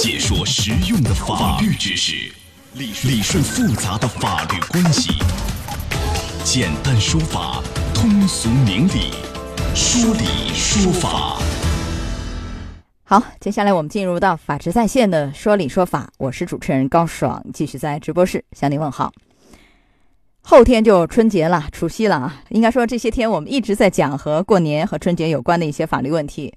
解说实用的法律知识，理理顺复杂的法律关系，简单说法，通俗明理，说理说法。好，接下来我们进入到法治在线的说理说法，我是主持人高爽，继续在直播室向您问好。后天就春节了，除夕了啊！应该说这些天我们一直在讲和过年和春节有关的一些法律问题。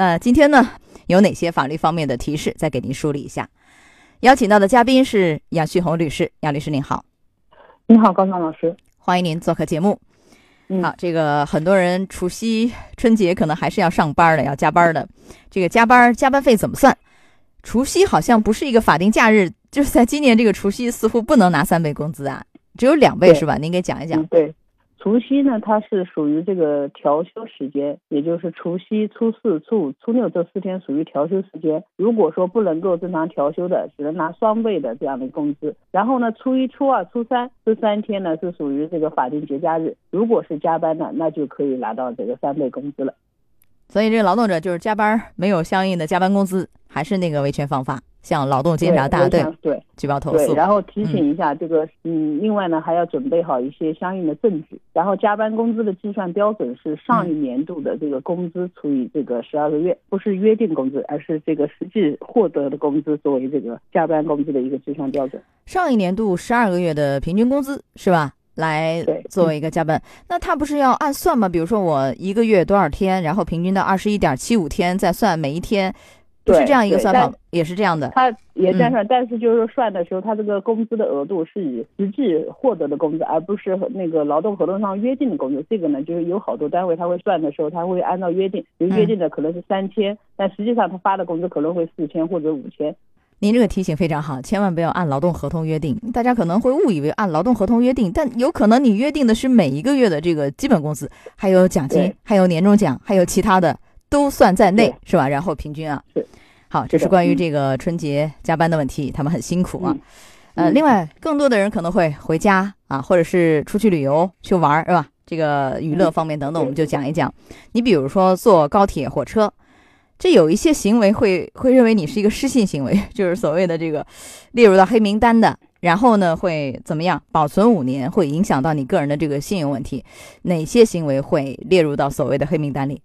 那今天呢，有哪些法律方面的提示，再给您梳理一下。邀请到的嘉宾是杨旭红律师，杨律师您好。你好，高爽老师，欢迎您做客节目。好，这个很多人除夕春节可能还是要上班的，要加班的。这个加班加班费怎么算？除夕好像不是一个法定假日，就是在今年这个除夕似乎不能拿三倍工资啊。只有两倍是吧？您给讲一讲。对，除夕呢，它是属于这个调休时间，也就是除夕、初四、初五、初六这四天属于调休时间。如果说不能够正常调休的，只能拿双倍的这样的工资。然后呢，初一、初二、初三这三天呢是属于这个法定节假日，如果是加班的，那就可以拿到这个三倍工资了。所以这个劳动者就是加班没有相应的加班工资，还是那个维权方法。向劳动监察大队对举报投诉，然后提醒一下这个嗯，另外呢还要准备好一些相应的证据。然后加班工资的计算标准是上一年度的这个工资除以这个十二个月，不是约定工资，而是这个实际获得的工资作为这个加班工资的一个计算标准。上一年度十二个月的平均工资是吧？来作为一个加班，那他不是要按算吗？比如说我一个月多少天，然后平均到二十一点七五天，再算每一天。是这样一个算法，也是这样的。他也这样算，但是就是说算的时候，他这个工资的额度是以实际获得的工资，而不是那个劳动合同上约定的工资。这个呢，就是有好多单位他会算的时候，他会按照约定，比如约定的可能是三千，但实际上他发的工资可能会四千或者五千。您这个提醒非常好，千万不要按劳动合同约定。大家可能会误以为按劳动合同约定，但有可能你约定的是每一个月的这个基本工资，还有奖金，还有年终奖，还有其他的都算在内，是吧？然后平均啊。是。好，这是关于这个春节加班的问题，他们很辛苦啊。呃，另外，更多的人可能会回家啊，或者是出去旅游去玩，是吧？这个娱乐方面等等，我们就讲一讲。你比如说坐高铁、火车，这有一些行为会会认为你是一个失信行为，就是所谓的这个列入到黑名单的，然后呢会怎么样？保存五年，会影响到你个人的这个信用问题。哪些行为会列入到所谓的黑名单里？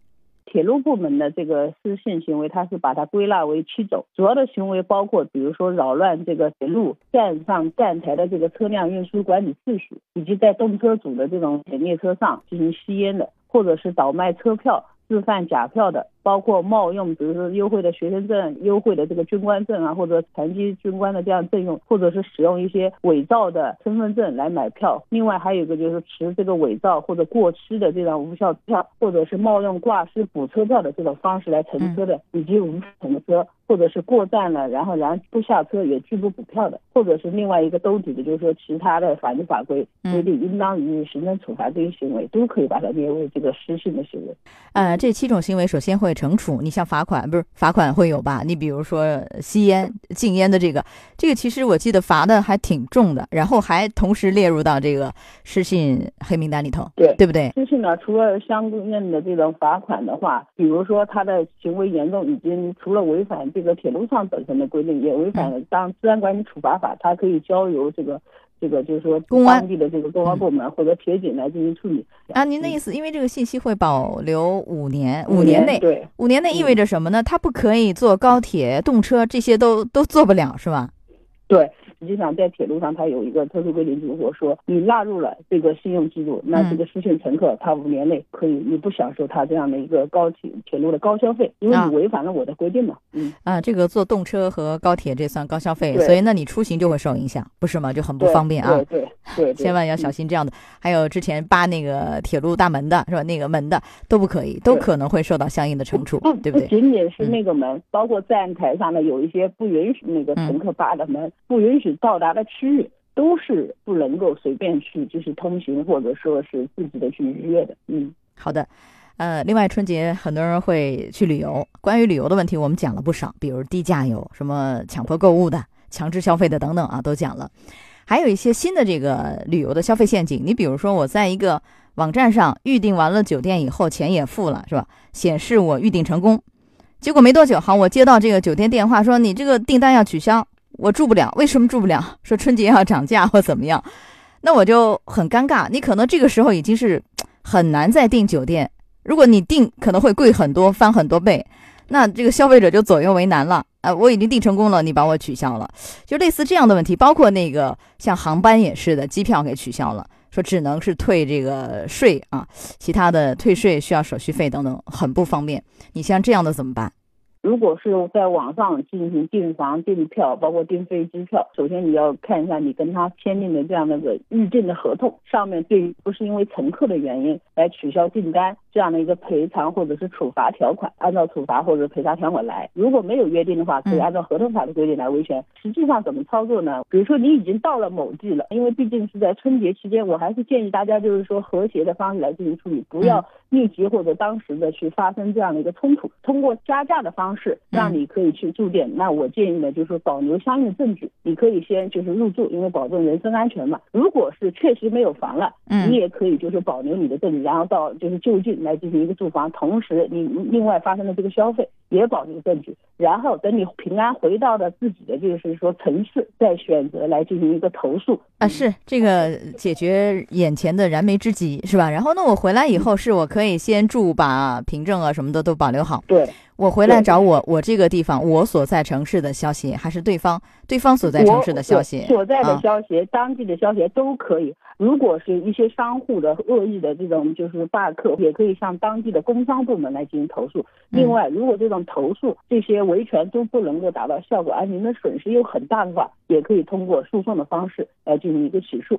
铁路部门的这个失信行为，它是把它归纳为七种，主要的行为包括，比如说扰乱这个铁路站上站台的这个车辆运输管理秩序，以及在动车组的这种列车上进行吸烟的，或者是倒卖车票、制贩假票的。包括冒用，比如说优惠的学生证、优惠的这个军官证啊，或者残疾军官的这样证用，或者是使用一些伪造的身份证来买票。另外还有一个就是持这个伪造或者过期的这张无效票，或者是冒用挂失补车票的这种方式来乘车的，以及无乘车，或者是过站了然后然后不下车也拒不补票的，或者是另外一个兜底的，就是说其他的法律法规规定应当予以行政处罚这些行为，都可以把它列为这个失信的行为。呃，这七种行为首先会。惩处，你像罚款不是罚款会有吧？你比如说吸烟、禁烟的这个，这个其实我记得罚的还挺重的，然后还同时列入到这个失信黑名单里头，对对不对？失信呢，除了相应的这种罚款的话，比如说他的行为严重，已经除了违反这个铁路上本身的规定，也违反了当治安管理处罚法，它可以交由这个。这个就是说，公安的这个公安部门或者铁警来进行处理啊。您的意思，因为这个信息会保留五年，五年内，对，五年内意味着什么呢？他不可以坐高铁、动车，这些都都做不了，是吧？对。实际上，在铁路上，它有一个特殊规定，如果说你纳入了这个信用记录，那这个失信乘客，他五年内可以你不享受他这样的一个高铁铁路的高消费，因为你违反了我的规定嘛。嗯啊，这个坐动车和高铁这算高消费，所以那你出行就会受影响，不是吗？就很不方便啊。对对，千万要小心这样的。还有之前扒那个铁路大门的是吧？那个门的都不可以，都可能会受到相应的惩处，对不对？仅仅是那个门，包括站台上的有一些不允许那个乘客扒的门，不允许。到达的区域都是不能够随便去，就是通行或者说是自己的去预约的。嗯，好的。呃，另外春节很多人会去旅游，关于旅游的问题我们讲了不少，比如低价游、什么强迫购物的、强制消费的等等啊，都讲了。还有一些新的这个旅游的消费陷阱，你比如说我在一个网站上预订完了酒店以后，钱也付了，是吧？显示我预订成功。结果没多久，好，我接到这个酒店电话，说你这个订单要取消，我住不了。为什么住不了？说春节要涨价或怎么样？那我就很尴尬。你可能这个时候已经是很难再订酒店，如果你订可能会贵很多，翻很多倍。那这个消费者就左右为难了。啊，我已经订成功了，你把我取消了，就类似这样的问题，包括那个像航班也是的，机票给取消了，说只能是退这个税啊，其他的退税需要手续费等等，很不方便。你像这样的怎么办？如果是在网上进行订房、订票，包括订飞机票，首先你要看一下你跟他签订的这样的个预订的合同上面，对不是因为乘客的原因来取消订单这样的一个赔偿或者是处罚条款，按照处罚或者赔偿条款来。如果没有约定的话，可以按照合同法的规定来维权。实际上怎么操作呢？比如说你已经到了某地了，因为毕竟是在春节期间，我还是建议大家就是说和谐的方式来进行处理，不要立即或者当时的去发生这样的一个冲突，通过加价的方式。是让你可以去住店，那我建议呢，就是保留相应的证据，你可以先就是入住，因为保证人身安全嘛。如果是确实没有房了，嗯，你也可以就是保留你的证据，然后到就是就近来进行一个住房，同时你另外发生的这个消费也保留证据，然后等你平安回到了自己的就是说城市，再选择来进行一个投诉。啊，是这个解决眼前的燃眉之急是吧？然后呢，我回来以后是我可以先住，把凭证啊什么的都保留好，对。我回来找我，我这个地方，我所在城市的消息，还是对方对方所在城市的消息，所在的消息，当地的消息都可以。如果是一些商户的恶意的这种就是罢课，也可以向当地的工商部门来进行投诉。另外，如果这种投诉这些维权都不能够达到效果，而您的损失又很大的话，也可以通过诉讼的方式来进行一个起诉。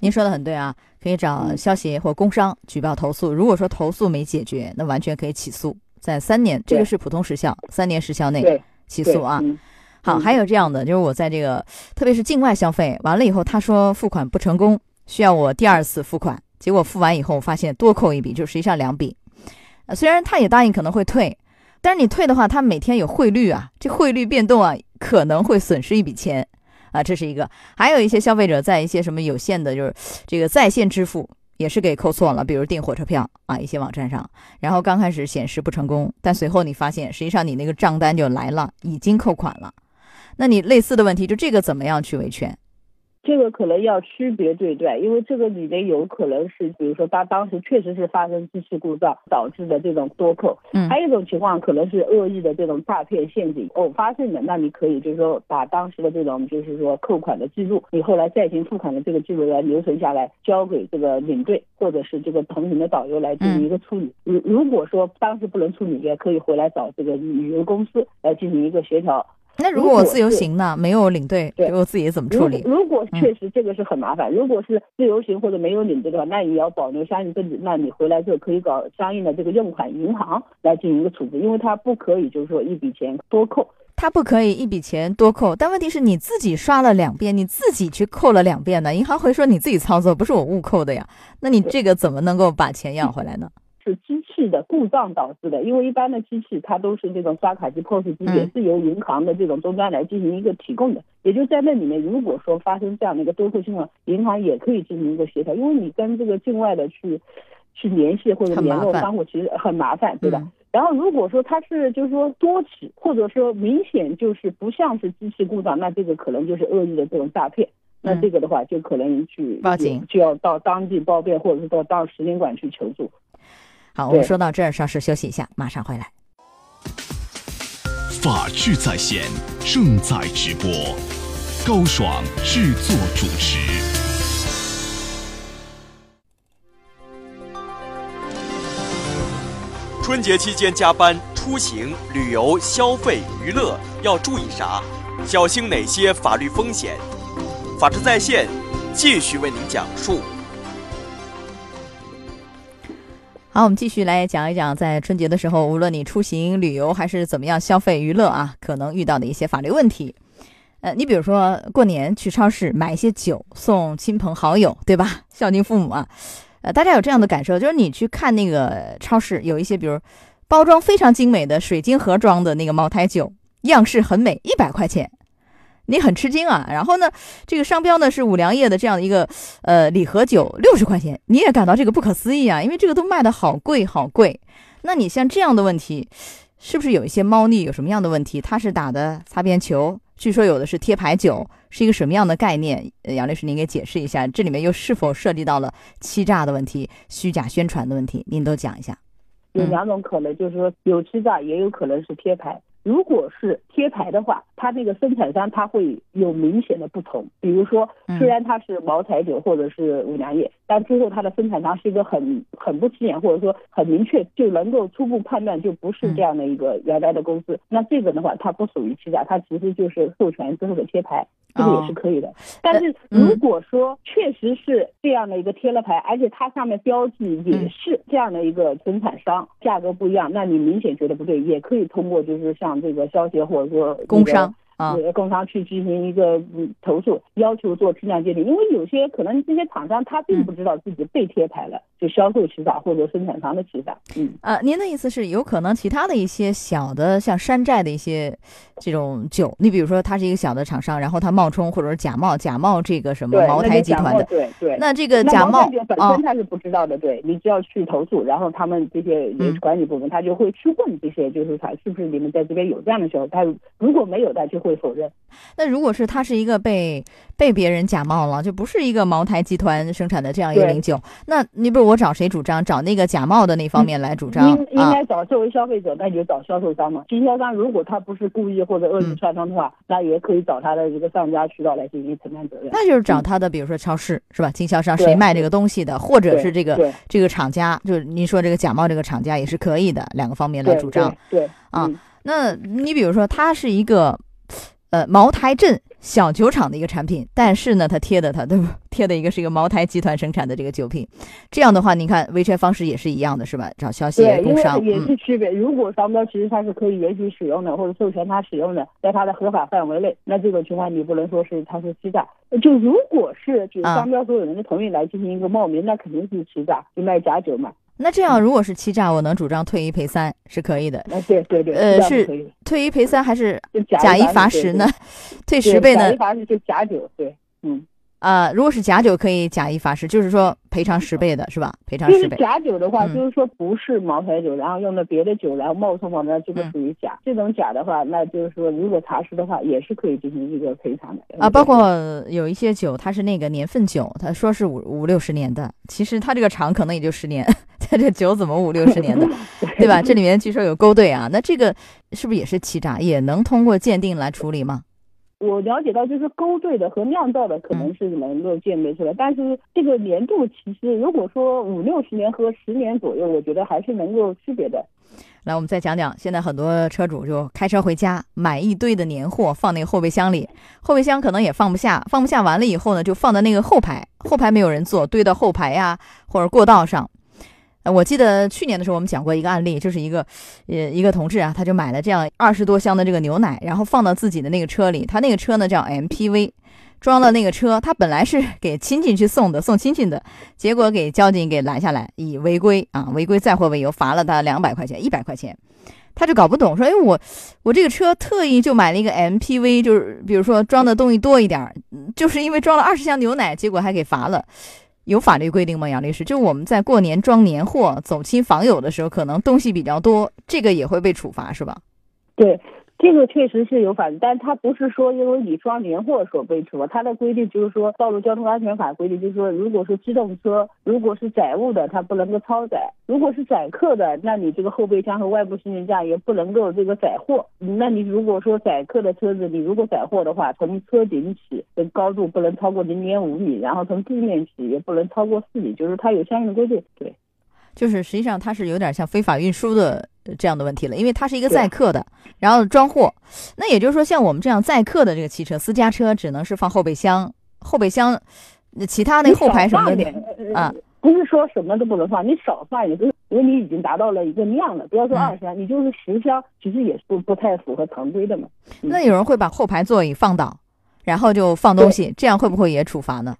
您说的很对啊，可以找消协或工商举报投诉。如果说投诉没解决，那完全可以起诉。在三年，这个是普通时效，三年时效内起诉啊。好，还有这样的，就是我在这个，特别是境外消费完了以后，他说付款不成功，需要我第二次付款，结果付完以后，发现多扣一笔，就实际上两笔。呃，虽然他也答应可能会退，但是你退的话，他每天有汇率啊，这汇率变动啊，可能会损失一笔钱啊，这是一个。还有一些消费者在一些什么有限的，就是这个在线支付。也是给扣错了，比如订火车票啊，一些网站上，然后刚开始显示不成功，但随后你发现，实际上你那个账单就来了，已经扣款了。那你类似的问题，就这个怎么样去维权？这个可能要区别对待，因为这个里面有可能是，比如说他当时确实是发生机器故障导致的这种多扣，嗯，还有一种情况可能是恶意的这种诈骗陷阱偶发性的，那你可以就是说把当时的这种就是说扣款的记录，你后来再行付款的这个记录来留存下来，交给这个领队或者是这个同行的导游来进行一个处理。如如果说当时不能处理，也可以回来找这个旅游公司来进行一个协调。那如果我自由行呢？没有领队，我自己怎么处理？如果确实这个是很麻烦，如果是自由行或者没有领队的话，那你要保留相应证据。那你回来之后可以搞相应的这个用款银行来进行一个处置，因为它不可以就是说一笔钱多扣，他不可以一笔钱多扣。但问题是你自己刷了两遍，你自己去扣了两遍的？银行会说你自己操作，不是我误扣的呀。那你这个怎么能够把钱要回来呢？是机器的故障导致的，因为一般的机器它都是这种刷卡机、POS 机，也是由银行的这种终端来进行一个提供的。也就在那里面，如果说发生这样的一个多扣情况，银行也可以进行一个协调，因为你跟这个境外的去去联系或者联络商户，其实很麻烦，对吧？然后如果说它是就是说多起，或者说明显就是不像是机器故障，那这个可能就是恶意的这种诈骗。那这个的话，就可能去报警，就要到当地报备，或者是到到使领馆去求助。好，我们说到这儿，稍事休息一下，马上回来。法治在线正在直播，高爽制作主持。春节期间加班、出行、旅游、消费、娱乐要注意啥？小心哪些法律风险？法治在线继续为您讲述。好，我们继续来讲一讲，在春节的时候，无论你出行、旅游还是怎么样消费娱乐啊，可能遇到的一些法律问题。呃，你比如说过年去超市买一些酒送亲朋好友，对吧？孝敬父母啊。呃，大家有这样的感受，就是你去看那个超市，有一些比如包装非常精美的水晶盒装的那个茅台酒，样式很美，一百块钱。你很吃惊啊，然后呢，这个商标呢是五粮液的这样的一个呃礼盒酒，六十块钱，你也感到这个不可思议啊，因为这个都卖的好贵好贵。那你像这样的问题，是不是有一些猫腻？有什么样的问题？它是打的擦边球，据说有的是贴牌酒，是一个什么样的概念？杨律师，您给解释一下，这里面又是否涉及到了欺诈的问题、虚假宣传的问题？您都讲一下。有两种可能，就是说有欺诈，也有可能是贴牌。如果是贴牌的话，它这个生产商它会有明显的不同。比如说，虽然它是茅台酒或者是五粮液，但最后它的生产商是一个很很不起眼，或者说很明确就能够初步判断就不是这样的一个原来的公司。那这个的话，它不属于欺诈，它其实就是授权之后的贴牌，这个也是可以的。但是如果说确实是这样的一个贴了牌，而且它上面标记也是这样的一个生产商，价格不一样，那你明显觉得不对，也可以通过就是像。这个消协或者说工商。啊，工商去进行一个投诉，要求做批量鉴定，因为有些可能这些厂商他并不知道自己被贴牌了，就销售欺诈或者生产商的欺诈。嗯，呃，您的意思是有可能其他的一些小的像山寨的一些这种酒，你比如说他是一个小的厂商，然后他冒充或者是假冒假冒这个什么茅台集团的，对对。那这个假冒本身他是不知道的，对你只要去投诉，然后他们这些管理部门他就会去问这些，就是他是不是你们在这边有这样的销售，他如果没有的就会否认。那如果是他是一个被被别人假冒了，就不是一个茅台集团生产的这样一个零酒，那你不是我找谁主张？找那个假冒的那方面来主张？应应该找作为消费者，那你就找销售商嘛。经销商如果他不是故意或者恶意串通的话，那也可以找他的一个上家渠道来进行承担责任。那就是找他的，比如说超市是吧？经销商谁卖这个东西的，或者是这个这个厂家，就是您说这个假冒这个厂家也是可以的，两个方面来主张。对啊，那你比如说他是一个。呃，茅台镇小酒厂的一个产品，但是呢，它贴的它对不贴的一个是一个茅台集团生产的这个酒品，这样的话，你看维权方式也是一样的，是吧？找消息工商也是区别。如果商标其实它是可以允许使用的，或者授权它使用的，在它的合法范围内，那这种情况你不能说是它是欺诈。就如果是就是商标所有人的同意来进行一个冒名，那肯定是欺诈，就卖假酒嘛。那这样，如果是欺诈，我能主张退一赔三，是可以的。对对对，呃，是退一赔三还是假一罚十呢？退十倍呢？假一罚十就假酒，对，嗯。啊，如果是假酒，可以假一罚十，就是说赔偿十倍的是吧？赔偿十倍。假酒的话，就是说不是茅台酒，然后用的别的酒，然后冒充茅台，这个属于假。这种假的话，那就是说，如果查实的话，也是可以进行一个赔偿的。啊，包括有一些酒，它是那个年份酒，他说是五五六十年的，其实它这个厂可能也就十年，它这酒怎么五六十年的，对吧？这里面据说有勾兑啊，那这个是不是也是欺诈？也能通过鉴定来处理吗？我了解到，就是勾兑的和酿造的可能是能够鉴别出来，但是这个年度其实如果说五六十年和十年左右，我觉得还是能够区别的。来，我们再讲讲，现在很多车主就开车回家，买一堆的年货放那个后备箱里，后备箱可能也放不下，放不下完了以后呢，就放在那个后排，后排没有人坐，堆到后排呀或者过道上。我记得去年的时候，我们讲过一个案例，就是一个，呃，一个同志啊，他就买了这样二十多箱的这个牛奶，然后放到自己的那个车里。他那个车呢叫 MPV，装了那个车，他本来是给亲戚去送的，送亲戚的，结果给交警给拦下来，以违规啊，违规载货为由，罚了他两百块钱，一百块钱。他就搞不懂，说，哎，我我这个车特意就买了一个 MPV，就是比如说装的东西多一点，就是因为装了二十箱牛奶，结果还给罚了。有法律规定吗，杨律师？就我们在过年装年货、走亲访友的时候，可能东西比较多，这个也会被处罚，是吧？对。这个确实是有法律，但它不是说因为你装年货所被处罚。它的规定就是说，《道路交通安全法》规定就是说，如果是机动车，如果是载物的，它不能够超载；如果是载客的，那你这个后备箱和外部行李架也不能够这个载货。那你如果说载客的车子，你如果载货的话，从车顶起的高度不能超过零点五米，然后从地面起也不能超过四米，就是它有相应的规定。对。就是实际上它是有点像非法运输的这样的问题了，因为它是一个载客的，然后装货。那也就是说，像我们这样载客的这个汽车，私家车只能是放后备箱，后备箱，其他那后排什么的啊，不是说什么都不能放，你少放一点，因为你已经达到了一个量了。不要说二箱，你就是十箱，其实也是不不太符合常规的嘛。那有人会把后排座椅放倒，然后就放东西，这样会不会也处罚呢？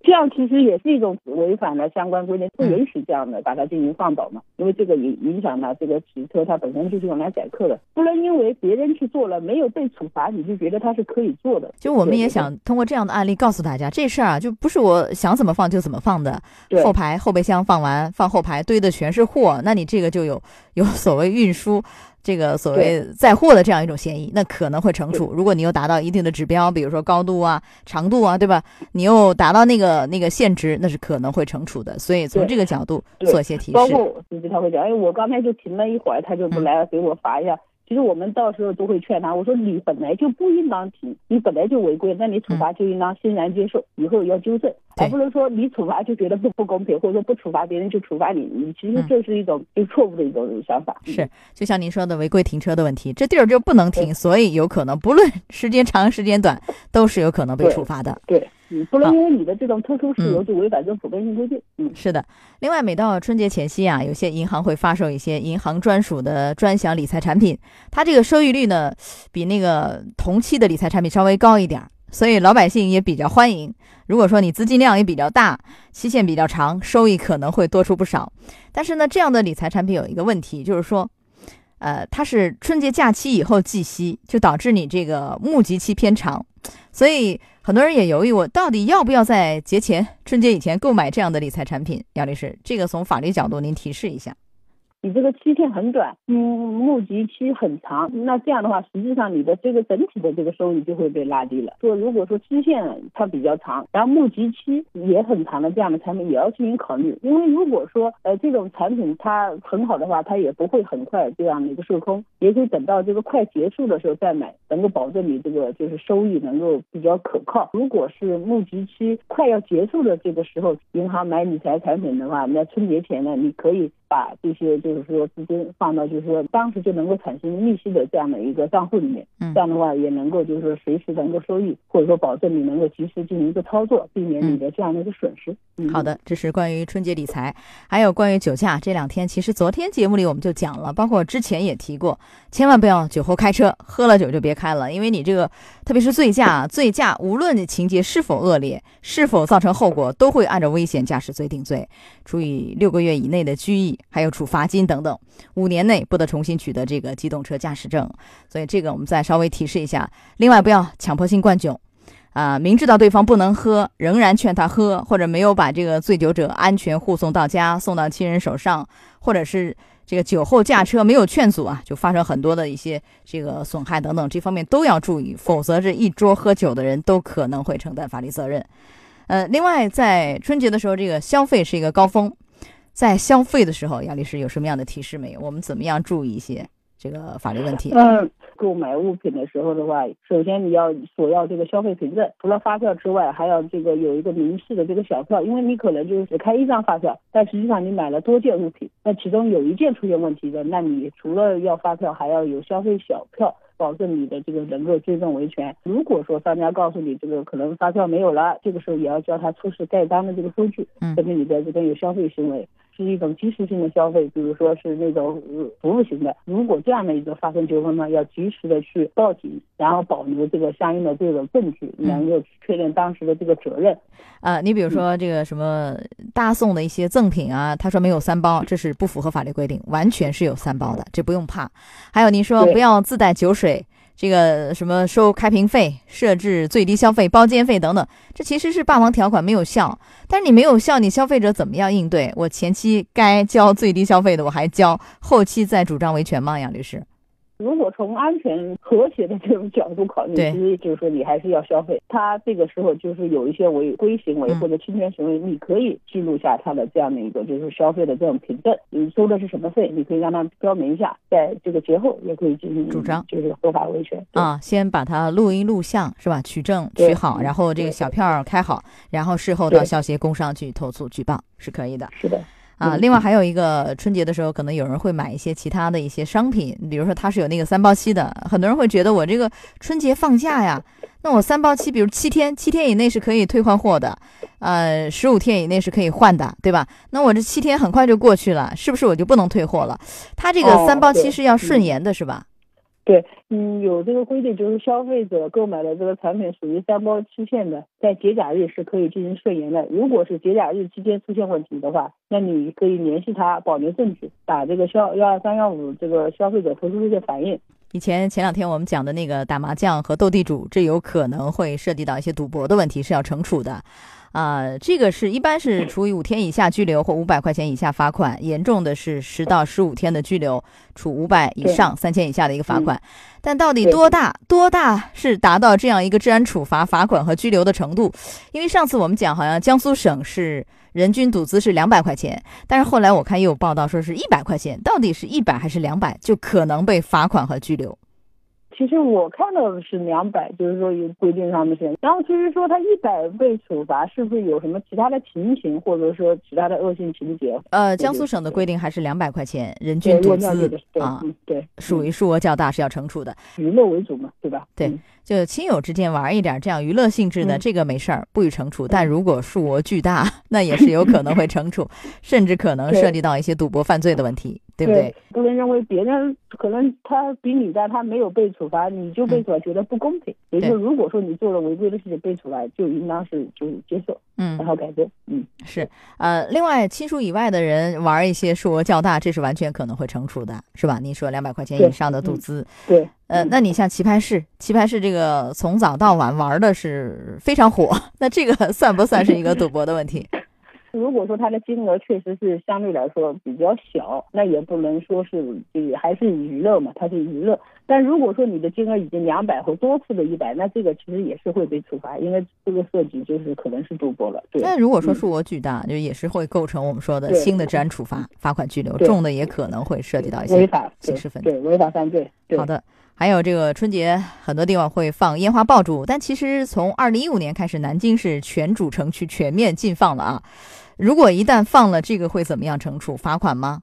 这样其实也是一种违反了相关规定，不允许这样的把它进行放倒嘛，因为这个影影响到这个汽车它本身就是用来载客的，不能因为别人去做了没有被处罚，你就觉得它是可以做的。就我们也想通过这样的案例告诉大家，这事儿啊就不是我想怎么放就怎么放的。后排后备箱放完放后排堆的全是货，那你这个就有有所谓运输。这个所谓载货的这样一种嫌疑，那可能会惩处。如果你又达到一定的指标，比如说高度啊、长度啊，对吧？你又达到那个那个限值，那是可能会惩处的。所以从这个角度做一些提示。包括司机他会讲，哎，我刚才就停了一会儿，他就不来给我罚一下。其实我们到时候都会劝他，我说你本来就不应当停，你本来就违规，那你处罚就应当欣然接受，以后要纠正，而不能说你处罚就觉得不不公平，或者说不处罚别人就处罚你，你其实这是一种就错误的一种想法。是，就像您说的违规停车的问题，这地儿就不能停，所以有可能不论 时间长时间短，都是有可能被处罚的。对。嗯，不能因为你的这种特殊事由就违反这普遍性规定。嗯，是的。另外，每到春节前夕啊，有些银行会发售一些银行专属的专享理财产品，它这个收益率呢，比那个同期的理财产品稍微高一点，所以老百姓也比较欢迎。如果说你资金量也比较大，期限比较长，收益可能会多出不少。但是呢，这样的理财产品有一个问题，就是说，呃，它是春节假期以后计息，就导致你这个募集期偏长，所以。很多人也犹豫，我到底要不要在节前、春节以前购买这样的理财产品？杨律师，这个从法律角度您提示一下。你这个期限很短，嗯，募集期很长，那这样的话，实际上你的这个整体的这个收益就会被拉低了。说如果说期限它比较长，然后募集期也很长的这样的产品也要进行考虑，因为如果说呃这种产品它很好的话，它也不会很快这样的一个售空，也可以等到这个快结束的时候再买，能够保证你这个就是收益能够比较可靠。如果是募集期快要结束的这个时候，银行买理财产品的话，那春节前呢，你可以把这些就。是说，资金放到就是说当时就能够产生利息的这样的一个账户里面，这样的话也能够就是说随时能够收益，或者说保证你能够及时进行一个操作，避免你的这样的一个损失。好的，这是关于春节理财，还有关于酒驾。这两天其实昨天节目里我们就讲了，包括之前也提过，千万不要酒后开车，喝了酒就别开了，因为你这个特别是醉驾，醉驾无论你情节是否恶劣，是否造成后果，都会按照危险驾驶罪定罪，处以六个月以内的拘役，还有处罚金。等等，五年内不得重新取得这个机动车驾驶证，所以这个我们再稍微提示一下。另外，不要强迫性灌酒，啊，明知道对方不能喝，仍然劝他喝，或者没有把这个醉酒者安全护送到家，送到亲人手上，或者是这个酒后驾车没有劝阻啊，就发生很多的一些这个损害等等，这方面都要注意，否则这一桌喝酒的人都可能会承担法律责任。呃，另外在春节的时候，这个消费是一个高峰。在消费的时候，杨律师有什么样的提示没有？我们怎么样注意一些这个法律问题？嗯，购买物品的时候的话，首先你要索要这个消费凭证，除了发票之外，还要这个有一个明示的这个小票，因为你可能就是只开一张发票，但实际上你买了多件物品，那其中有一件出现问题的，那你除了要发票，还要有消费小票。保证你的这个能够追证维权。如果说商家告诉你这个可能发票没有了，这个时候也要叫他出示盖章的这个收据，证明你在这边有消费行为，是一种及时性的消费，比如说是那种服务型的。如果这样的一个发生纠纷呢，要及时的去报警，然后保留这个相应的这种证据，能够确认当时的这个责任。啊，你比如说这个什么大宋的一些赠品啊，他说没有三包，这是不符合法律规定，完全是有三包的，这不用怕。还有您说不要自带酒水，这个什么收开瓶费、设置最低消费、包间费等等，这其实是霸王条款没有效。但是你没有效，你消费者怎么样应对？我前期该交最低消费的我还交，后期再主张维权吗？杨律师？如果从安全和谐的这种角度考虑，其实就是说你还是要消费。他这个时候就是有一些违规行为或者侵权行为，你可以记录下他的这样的一个就是消费的这种凭证。你收的是什么费，你可以让他标明一下，在这个节后也可以进行主张，就是合法维权啊。先把它录音录像是吧？取证取好，然后这个小票开好，然后事后到消协工商去投诉举报是可以的。是的。啊，另外还有一个春节的时候，可能有人会买一些其他的一些商品，比如说它是有那个三包期的，很多人会觉得我这个春节放假呀，那我三包期，比如七天，七天以内是可以退换货的，呃，十五天以内是可以换的，对吧？那我这七天很快就过去了，是不是我就不能退货了？它这个三包期是要顺延的，是吧？对，嗯，有这个规定，就是消费者购买的这个产品属于三包期限的，在节假日是可以进行顺延的。如果是节假日期间出现问题的话，那你可以联系他保留证据，打这个消幺二三幺五这个消费者投诉热线反映，以前前两天我们讲的那个打麻将和斗地主，这有可能会涉及到一些赌博的问题，是要惩处的。啊，这个是一般是处以五天以下拘留或五百块钱以下罚款，严重的是十到十五天的拘留，处五百以上三千以下的一个罚款。但到底多大多大是达到这样一个治安处罚、罚款和拘留的程度？因为上次我们讲，好像江苏省是人均赌资是两百块钱，但是后来我看又有报道说是一百块钱，到底是一百还是两百，就可能被罚款和拘留。其实我看到的是两百，就是说有规定上面是。然后其实说他一百被处罚，是不是有什么其他的情形，或者说其他的恶性情节？呃，江苏省的规定还是两百块钱人均赌资啊，对，属于数额较大是要惩处的。娱乐为主嘛，对吧？对，就亲友之间玩一点这样娱乐性质的，这个没事儿，不予惩处。但如果数额巨大，那也是有可能会惩处，甚至可能涉及到一些赌博犯罪的问题。对不对？不能认为别人可能他比你大，他没有被处罚，你就被处罚，觉得不公平。也就是如果说你做了违规的事情被处罚，就应当是就是接受，嗯，然后改正，嗯，是。呃，另外亲属以外的人玩一些数额较大，这是完全可能会惩处的，是吧？你说两百块钱以上的赌资，对，呃，那你像棋牌室，棋牌室这个从早到晚玩的是非常火，那这个算不算是一个赌博的问题？如果说它的金额确实是相对来说比较小，那也不能说是这还是娱乐嘛，它是娱乐。但如果说你的金额已经两百或多次的一百，那这个其实也是会被处罚，因为这个涉及就是可能是赌博了。对。那如果说数额巨大，就也是会构成我们说的新的治安处罚，罚款拘留；重的也可能会涉及到一些违法刑事犯罪。对，违法犯罪。好的。还有这个春节，很多地方会放烟花爆竹，但其实从二零一五年开始，南京是全主城区全面禁放了啊。如果一旦放了，这个会怎么样惩处？罚款吗？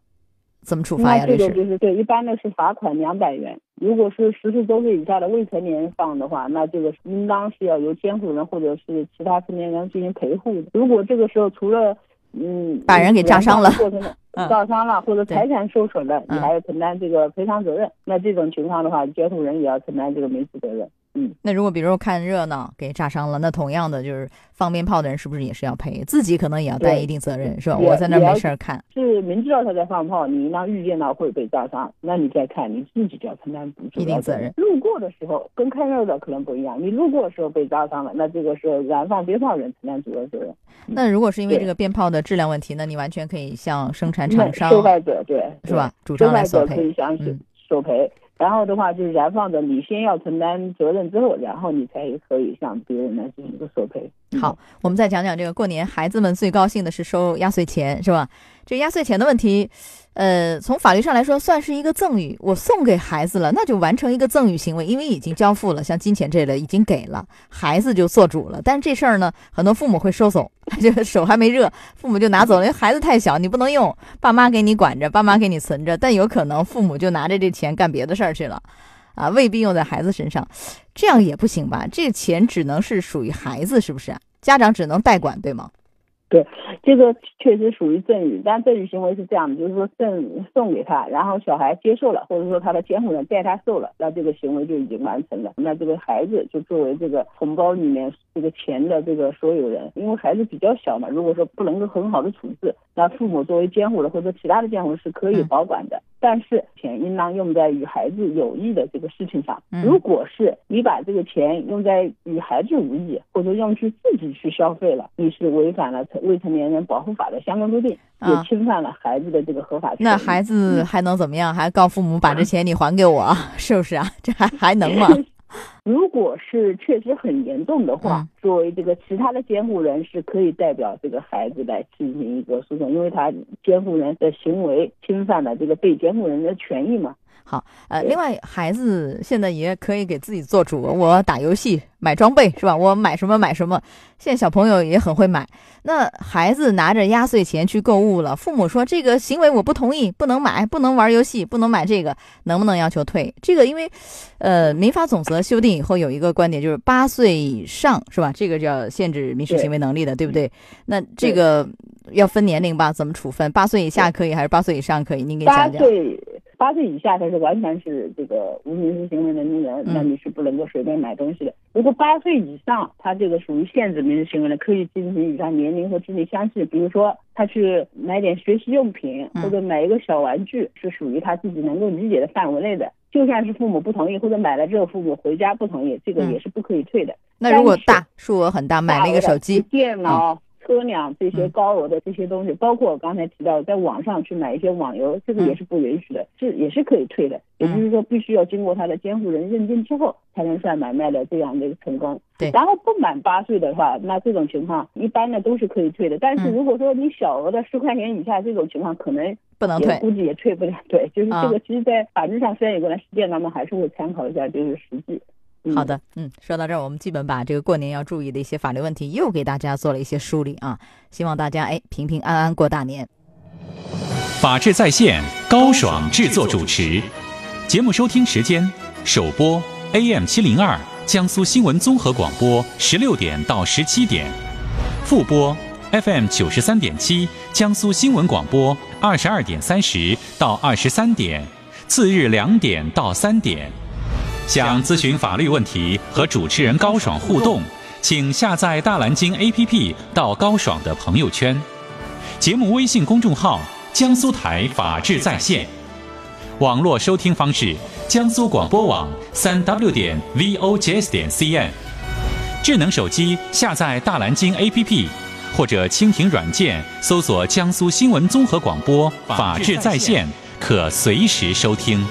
怎么处罚呀？这个就是对，一般的是罚款两百元。如果是十四周岁以下的未成年人放的话，那这个应当是要由监护人或者是其他成年人进行陪护的。如果这个时候除了嗯把人给炸伤了，炸伤了或者财产受损了，你还要承担这个赔偿责任。那这种情况的话，监护人也要承担这个民事责任。嗯，那如果比如说看热闹给炸伤了，那同样的就是放鞭炮的人是不是也是要赔？自己可能也要担一定责任，是吧？我在那没事儿看，是明知道他在放炮，你应当预见到会被炸伤，那你再看，你自己就要承担一定责任。路过的时候跟看热闹可能不一样，你路过的时候被炸伤了，那这个是燃放鞭炮人承担主要责任。那如果是因为这个鞭炮的质量问题，那你完全可以向生产厂商、受害者对是吧？主张来索赔，可以向索赔。然后的话就是燃放的，你先要承担责任，之后然后你才可以向别人来进行一个索赔。好，我们再讲讲这个过年，孩子们最高兴的是收压岁钱，是吧？这压岁钱的问题，呃，从法律上来说算是一个赠与，我送给孩子了，那就完成一个赠与行为，因为已经交付了，像金钱这类已经给了，孩子就做主了。但是这事儿呢，很多父母会收走，就手还没热，父母就拿走了，因为孩子太小，你不能用，爸妈给你管着，爸妈给你存着，但有可能父母就拿着这钱干别的事儿去了，啊，未必用在孩子身上，这样也不行吧？这个钱只能是属于孩子，是不是？家长只能代管，对吗？对，这个确实属于赠与，但赠与行为是这样的，就是说赠送给他，然后小孩接受了，或者说他的监护人代他受了，那这个行为就已经完成了。那这个孩子就作为这个红包里面这个钱的这个所有人，因为孩子比较小嘛，如果说不能够很好的处置，那父母作为监护人或者其他的监护人是可以保管的。但是钱应当用在与孩子有益的这个事情上。如果是你把这个钱用在与孩子无益，或者用去自己去消费了，你是违反了未成年人保护法的相关规定，也侵犯了孩子的这个合法权。那孩子还能怎么样？还告父母把这钱你还给我，是不是啊？这还还能吗？如果是确实很严重的话，作为这个其他的监护人是可以代表这个孩子来进行一个诉讼，因为他监护人的行为侵犯了这个被监护人的权益嘛。好，呃，另外孩子现在也可以给自己做主，我打游戏买装备是吧？我买什么买什么，现在小朋友也很会买。那孩子拿着压岁钱去购物了，父母说这个行为我不同意，不能买，不能玩游戏，不能买这个，能不能要求退？这个因为，呃，民法总则修订以后有一个观点，就是八岁以上是吧？这个叫限制民事行为能力的，对不对？那这个要分年龄吧？怎么处分？八岁以下可以还是八岁以上可以？您给讲讲。八岁以下他是完全是这个无民事行为能力人，那你是不能够随便买东西的。如果八岁以上，他这个属于限制民事行为的，可以进行与他年龄和智力相似，比如说他去买点学习用品或者买一个小玩具，是属于他自己能够理解的范围内的。就算是父母不同意，或者买了之后父母回家不同意，这个也是不可以退的。那如果大数额很大，买了一个手机、电脑。车辆这些高额的这些东西，包括我刚才提到在网上去买一些网游，这个也是不允许的，是也是可以退的。也就是说，必须要经过他的监护人认定之后，才能算买卖的这样的一个成功。对。然后不满八岁的话，那这种情况一般的都是可以退的。但是如果说你小额的十块钱以下这种情况，可能不能退，估计也退不了。对，就是这个，其实，在法律上虽然有个来实践，咱们还是会参考一下，就是实际。好的，嗯，说到这儿，我们基本把这个过年要注意的一些法律问题又给大家做了一些梳理啊，希望大家哎平平安安过大年。法治在线，高爽制作主持，节目收听时间：首播 AM 七零二江苏新闻综合广播十六点到十七点，复播 FM 九十三点七江苏新闻广播二十二点三十到二十三点，次日两点到三点。想咨询法律问题和主持人高爽互动，请下载大蓝鲸 APP 到高爽的朋友圈，节目微信公众号江苏台法治在线，网络收听方式江苏广播网三 W 点 VOJS 点 CN，智能手机下载大蓝鲸 APP 或者蜻蜓软件搜索江苏新闻综合广播法治在线，可随时收听。